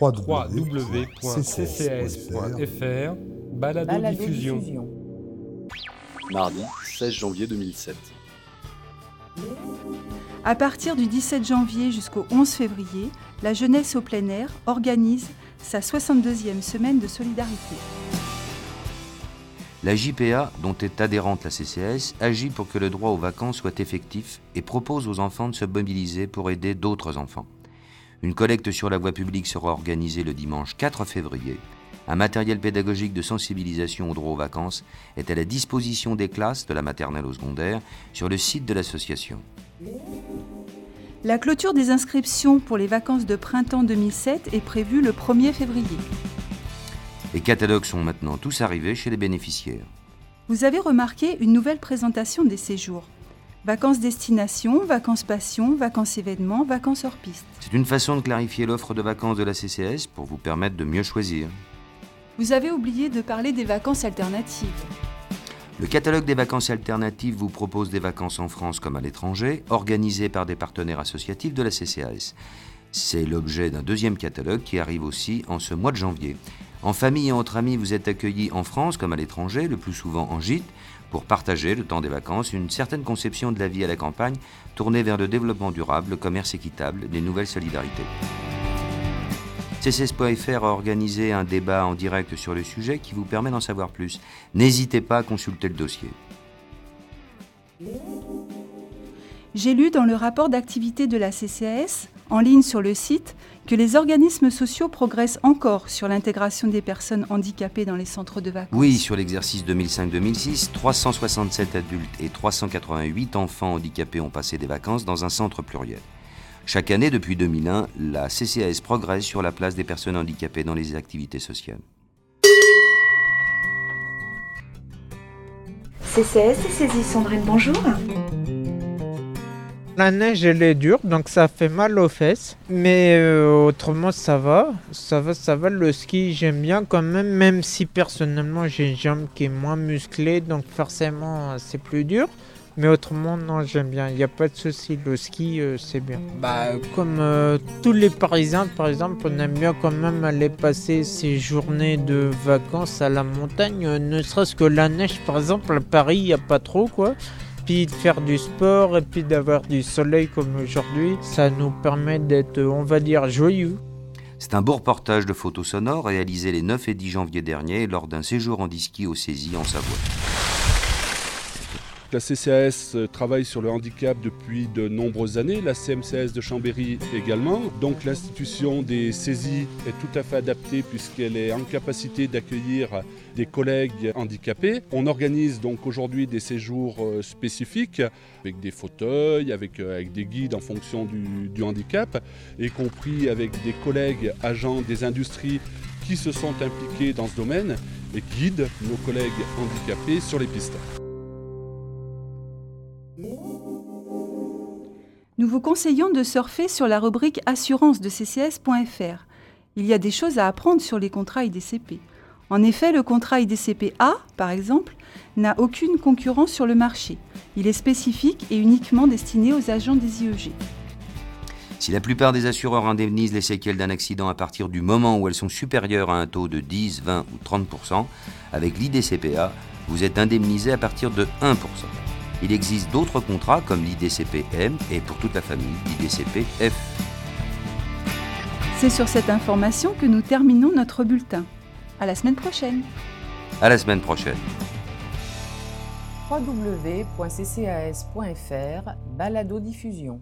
www.ccs.fr Balado diffusion. Mardi 16 janvier 2007. À partir du 17 janvier jusqu'au 11 février, la jeunesse au plein air organise sa 62e semaine de solidarité. La JPA, dont est adhérente la CCS, agit pour que le droit aux vacances soit effectif et propose aux enfants de se mobiliser pour aider d'autres enfants. Une collecte sur la voie publique sera organisée le dimanche 4 février. Un matériel pédagogique de sensibilisation au droit aux vacances est à la disposition des classes de la maternelle au secondaire sur le site de l'association. La clôture des inscriptions pour les vacances de printemps 2007 est prévue le 1er février. Les catalogues sont maintenant tous arrivés chez les bénéficiaires. Vous avez remarqué une nouvelle présentation des séjours. Vacances destination, vacances passion, vacances événements, vacances hors piste. C'est une façon de clarifier l'offre de vacances de la CCS pour vous permettre de mieux choisir. Vous avez oublié de parler des vacances alternatives. Le catalogue des vacances alternatives vous propose des vacances en France comme à l'étranger, organisées par des partenaires associatifs de la CCAS. C'est l'objet d'un deuxième catalogue qui arrive aussi en ce mois de janvier. En famille et entre amis, vous êtes accueillis en France comme à l'étranger, le plus souvent en gîte, pour partager le temps des vacances une certaine conception de la vie à la campagne tournée vers le développement durable, le commerce équitable, les nouvelles solidarités. CCS.fr a organisé un débat en direct sur le sujet qui vous permet d'en savoir plus. N'hésitez pas à consulter le dossier. J'ai lu dans le rapport d'activité de la CCAS, en ligne sur le site, que les organismes sociaux progressent encore sur l'intégration des personnes handicapées dans les centres de vacances. Oui, sur l'exercice 2005-2006, 367 adultes et 388 enfants handicapés ont passé des vacances dans un centre pluriel. Chaque année depuis 2001, la CCAS progresse sur la place des personnes handicapées dans les activités sociales. CCS saisie Sandrine, bonjour. La neige, elle est dure, donc ça fait mal aux fesses. Mais euh, autrement, ça va. Ça va, ça va. Le ski, j'aime bien quand même, même si personnellement, j'ai une jambe qui est moins musclée, donc forcément, c'est plus dur. Mais autrement, non, j'aime bien. Il n'y a pas de souci. Le ski, euh, c'est bien. Bah, comme euh, tous les Parisiens, par exemple, on aime bien quand même aller passer ces journées de vacances à la montagne. ne serait-ce que la neige, par exemple, à Paris, il n'y a pas trop, quoi puis de faire du sport et puis d'avoir du soleil comme aujourd'hui, ça nous permet d'être, on va dire, joyeux. C'est un beau reportage de photos sonores réalisé les 9 et 10 janvier dernier lors d'un séjour en disque au Saisie en Savoie. La CCAS travaille sur le handicap depuis de nombreuses années, la CMCS de Chambéry également. Donc l'institution des saisies est tout à fait adaptée puisqu'elle est en capacité d'accueillir des collègues handicapés. On organise donc aujourd'hui des séjours euh, spécifiques avec des fauteuils, avec, euh, avec des guides en fonction du, du handicap, y compris avec des collègues agents des industries qui se sont impliqués dans ce domaine et guident nos collègues handicapés sur les pistes. Nous vous conseillons de surfer sur la rubrique assurance de ccs.fr. Il y a des choses à apprendre sur les contrats IDCP. En effet, le contrat IDCP A, par exemple, n'a aucune concurrence sur le marché. Il est spécifique et uniquement destiné aux agents des IEG. Si la plupart des assureurs indemnisent les séquelles d'un accident à partir du moment où elles sont supérieures à un taux de 10, 20 ou 30 avec l'IDCPA, vous êtes indemnisé à partir de 1 il existe d'autres contrats comme l'IDCP-M et pour toute la famille l'IDCP-F. C'est sur cette information que nous terminons notre bulletin. À la semaine prochaine. À la semaine prochaine. www.ccas.fr Balado diffusion